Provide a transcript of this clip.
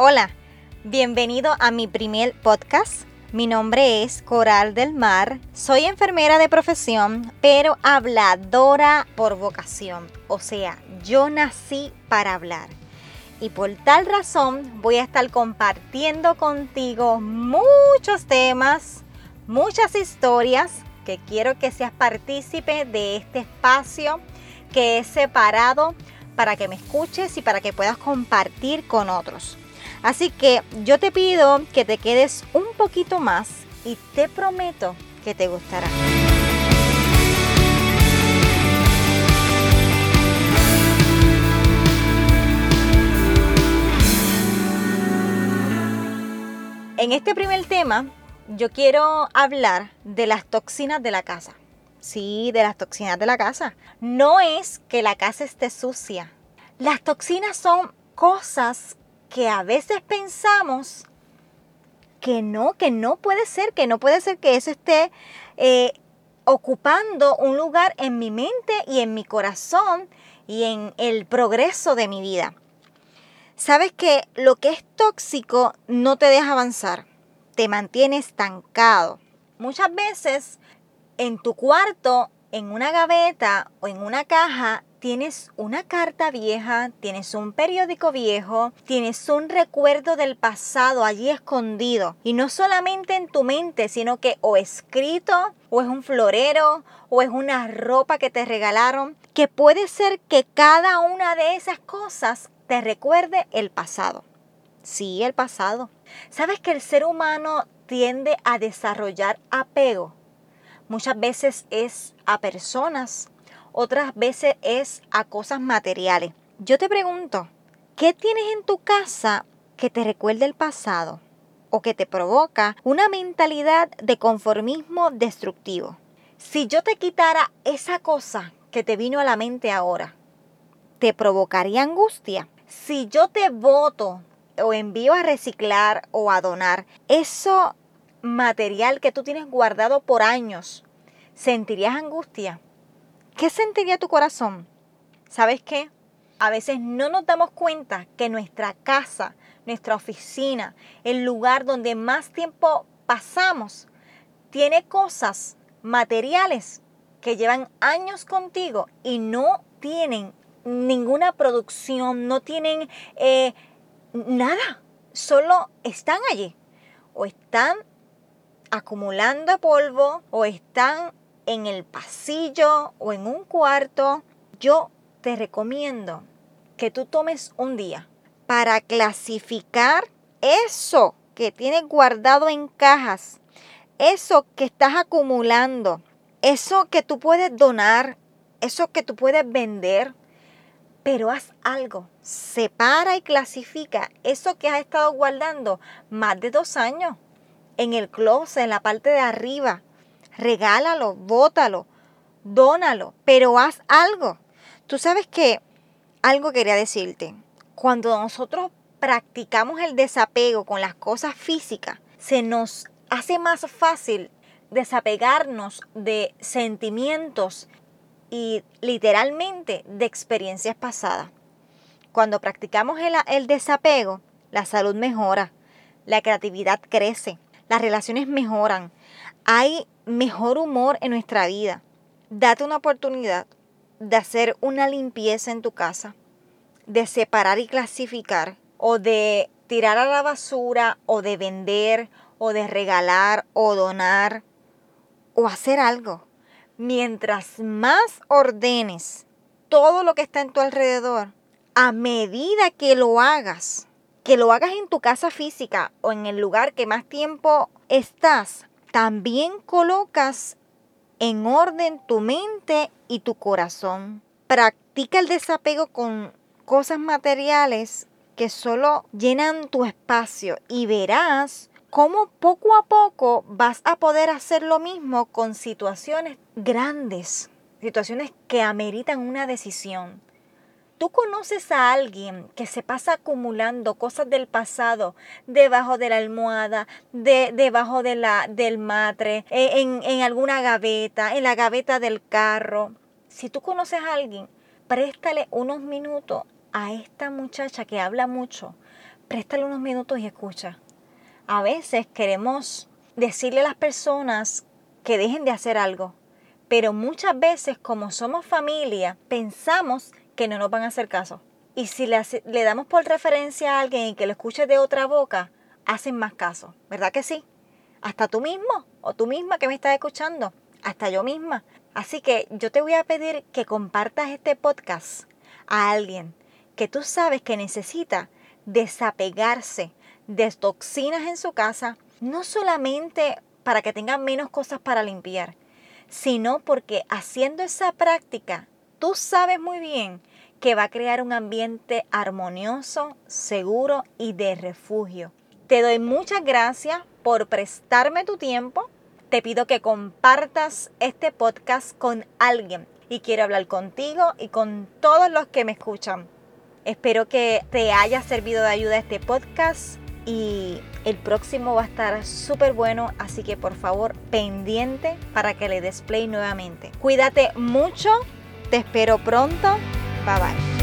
Hola, bienvenido a mi primer podcast. Mi nombre es Coral del Mar. Soy enfermera de profesión, pero habladora por vocación. O sea, yo nací para hablar. Y por tal razón voy a estar compartiendo contigo muchos temas, muchas historias que quiero que seas partícipe de este espacio que es separado para que me escuches y para que puedas compartir con otros. Así que yo te pido que te quedes un poquito más y te prometo que te gustará. En este primer tema, yo quiero hablar de las toxinas de la casa. Sí, de las toxinas de la casa. No es que la casa esté sucia. Las toxinas son cosas que a veces pensamos que no, que no puede ser, que no puede ser que eso esté eh, ocupando un lugar en mi mente y en mi corazón y en el progreso de mi vida. Sabes que lo que es tóxico no te deja avanzar, te mantiene estancado. Muchas veces en tu cuarto, en una gaveta o en una caja, tienes una carta vieja, tienes un periódico viejo, tienes un recuerdo del pasado allí escondido. Y no solamente en tu mente, sino que o escrito, o es un florero, o es una ropa que te regalaron, que puede ser que cada una de esas cosas te recuerde el pasado. Sí, el pasado. ¿Sabes que el ser humano tiende a desarrollar apego? Muchas veces es a personas, otras veces es a cosas materiales. Yo te pregunto, ¿qué tienes en tu casa que te recuerde el pasado o que te provoca una mentalidad de conformismo destructivo? Si yo te quitara esa cosa que te vino a la mente ahora, ¿te provocaría angustia? Si yo te voto o envío a reciclar o a donar eso material que tú tienes guardado por años, ¿sentirías angustia? ¿Qué sentiría tu corazón? ¿Sabes qué? A veces no nos damos cuenta que nuestra casa, nuestra oficina, el lugar donde más tiempo pasamos, tiene cosas materiales que llevan años contigo y no tienen ninguna producción, no tienen eh, nada, solo están allí. O están acumulando polvo o están en el pasillo o en un cuarto, yo te recomiendo que tú tomes un día para clasificar eso que tienes guardado en cajas, eso que estás acumulando, eso que tú puedes donar, eso que tú puedes vender, pero haz algo, separa y clasifica eso que has estado guardando más de dos años en el closet, en la parte de arriba, regálalo, bótalo, dónalo, pero haz algo. Tú sabes que algo quería decirte. Cuando nosotros practicamos el desapego con las cosas físicas, se nos hace más fácil desapegarnos de sentimientos y literalmente de experiencias pasadas. Cuando practicamos el, el, desapego, la salud mejora, la creatividad crece, las relaciones mejoran, hay mejor humor en nuestra vida. Date una oportunidad de hacer una limpieza en tu casa, de separar y clasificar, o de tirar a la basura, o de vender, o de regalar, o donar, o hacer algo. Mientras más ordenes todo lo que está en tu alrededor, a medida que lo hagas, que lo hagas en tu casa física o en el lugar que más tiempo estás, también colocas en orden tu mente y tu corazón. Practica el desapego con cosas materiales que solo llenan tu espacio y verás cómo poco a poco vas a poder hacer lo mismo con situaciones grandes, situaciones que ameritan una decisión. ¿Tú conoces a alguien que se pasa acumulando cosas del pasado debajo de la almohada, de, debajo de la, del matre, e, en, en alguna gaveta, en la gaveta del carro? Si tú conoces a alguien, préstale unos minutos a esta muchacha que habla mucho, préstale unos minutos y escucha. A veces queremos decirle a las personas que dejen de hacer algo, pero muchas veces como somos familia, pensamos que no nos van a hacer caso. Y si le, le damos por referencia a alguien y que lo escuche de otra boca, hacen más caso, ¿verdad que sí? Hasta tú mismo o tú misma que me estás escuchando, hasta yo misma. Así que yo te voy a pedir que compartas este podcast a alguien que tú sabes que necesita desapegarse de toxinas en su casa, no solamente para que tenga menos cosas para limpiar, sino porque haciendo esa práctica, tú sabes muy bien que va a crear un ambiente armonioso, seguro y de refugio. Te doy muchas gracias por prestarme tu tiempo. Te pido que compartas este podcast con alguien y quiero hablar contigo y con todos los que me escuchan. Espero que te haya servido de ayuda este podcast y el próximo va a estar súper bueno, así que por favor pendiente para que le des nuevamente. Cuídate mucho, te espero pronto, bye bye.